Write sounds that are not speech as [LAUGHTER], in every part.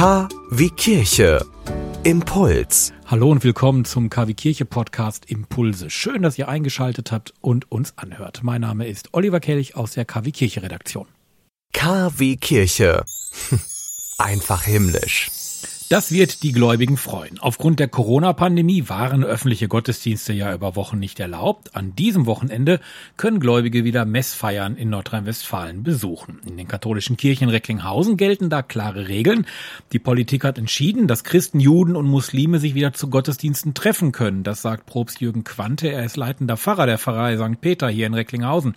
K wie Kirche. Impuls. Hallo und willkommen zum KW Kirche Podcast Impulse. Schön, dass ihr eingeschaltet habt und uns anhört. Mein Name ist Oliver Kelch aus der KW Kirche Redaktion. KW Kirche. [LAUGHS] Einfach himmlisch. Das wird die Gläubigen freuen. Aufgrund der Corona-Pandemie waren öffentliche Gottesdienste ja über Wochen nicht erlaubt. An diesem Wochenende können Gläubige wieder Messfeiern in Nordrhein-Westfalen besuchen. In den katholischen Kirchen Recklinghausen gelten da klare Regeln. Die Politik hat entschieden, dass Christen, Juden und Muslime sich wieder zu Gottesdiensten treffen können. Das sagt Probst Jürgen Quante. Er ist leitender Pfarrer der Pfarrei St. Peter hier in Recklinghausen.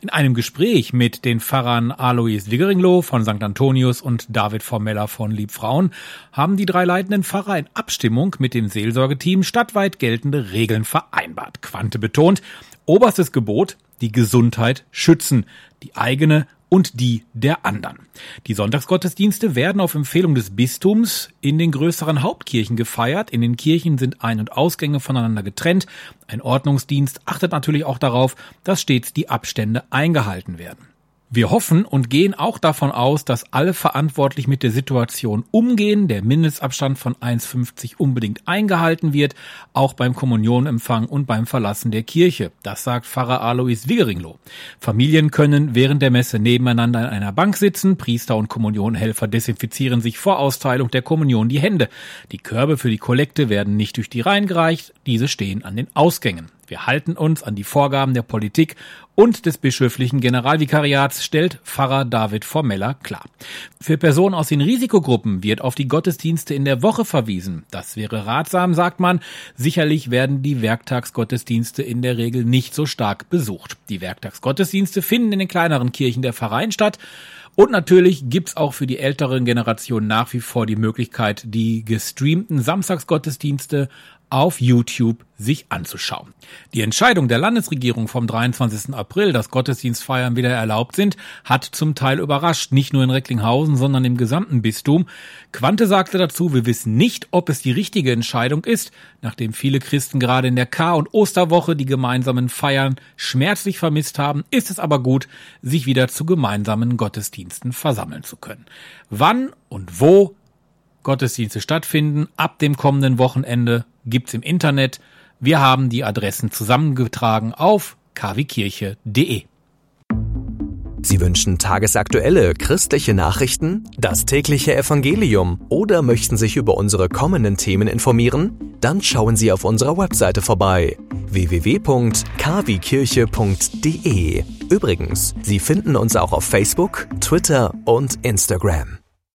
In einem Gespräch mit den Pfarrern Alois Wiggeringloh von St. Antonius und David Formeller von Liebfrauen haben haben die drei leitenden Pfarrer in Abstimmung mit dem Seelsorgeteam stadtweit geltende Regeln vereinbart. Quante betont, oberstes Gebot, die Gesundheit schützen, die eigene und die der anderen. Die Sonntagsgottesdienste werden auf Empfehlung des Bistums in den größeren Hauptkirchen gefeiert. In den Kirchen sind Ein- und Ausgänge voneinander getrennt. Ein Ordnungsdienst achtet natürlich auch darauf, dass stets die Abstände eingehalten werden. Wir hoffen und gehen auch davon aus, dass alle verantwortlich mit der Situation umgehen, der Mindestabstand von 1,50 unbedingt eingehalten wird, auch beim Kommunionempfang und beim Verlassen der Kirche. Das sagt Pfarrer Alois Wiggeringloh. Familien können während der Messe nebeneinander in einer Bank sitzen, Priester und Kommunionhelfer desinfizieren sich vor Austeilung der Kommunion die Hände. Die Körbe für die Kollekte werden nicht durch die Reihen gereicht, diese stehen an den Ausgängen. Wir halten uns an die Vorgaben der Politik und des bischöflichen Generalvikariats, stellt Pfarrer David Formeller klar. Für Personen aus den Risikogruppen wird auf die Gottesdienste in der Woche verwiesen. Das wäre ratsam, sagt man. Sicherlich werden die Werktagsgottesdienste in der Regel nicht so stark besucht. Die Werktagsgottesdienste finden in den kleineren Kirchen der Pfarreien statt. Und natürlich gibt's auch für die älteren Generationen nach wie vor die Möglichkeit, die gestreamten Samstagsgottesdienste auf YouTube sich anzuschauen. Die Entscheidung der Landesregierung vom 23. April, dass Gottesdienstfeiern wieder erlaubt sind, hat zum Teil überrascht, nicht nur in Recklinghausen, sondern im gesamten Bistum. Quante sagte dazu, wir wissen nicht, ob es die richtige Entscheidung ist, nachdem viele Christen gerade in der Kar- und Osterwoche die gemeinsamen Feiern schmerzlich vermisst haben, ist es aber gut, sich wieder zu gemeinsamen Gottesdiensten versammeln zu können. Wann und wo Gottesdienste stattfinden, ab dem kommenden Wochenende gibt's im Internet. Wir haben die Adressen zusammengetragen auf kwkirche.de. Sie wünschen tagesaktuelle christliche Nachrichten, das tägliche Evangelium oder möchten sich über unsere kommenden Themen informieren? Dann schauen Sie auf unserer Webseite vorbei www.kwkirche.de. Übrigens, Sie finden uns auch auf Facebook, Twitter und Instagram.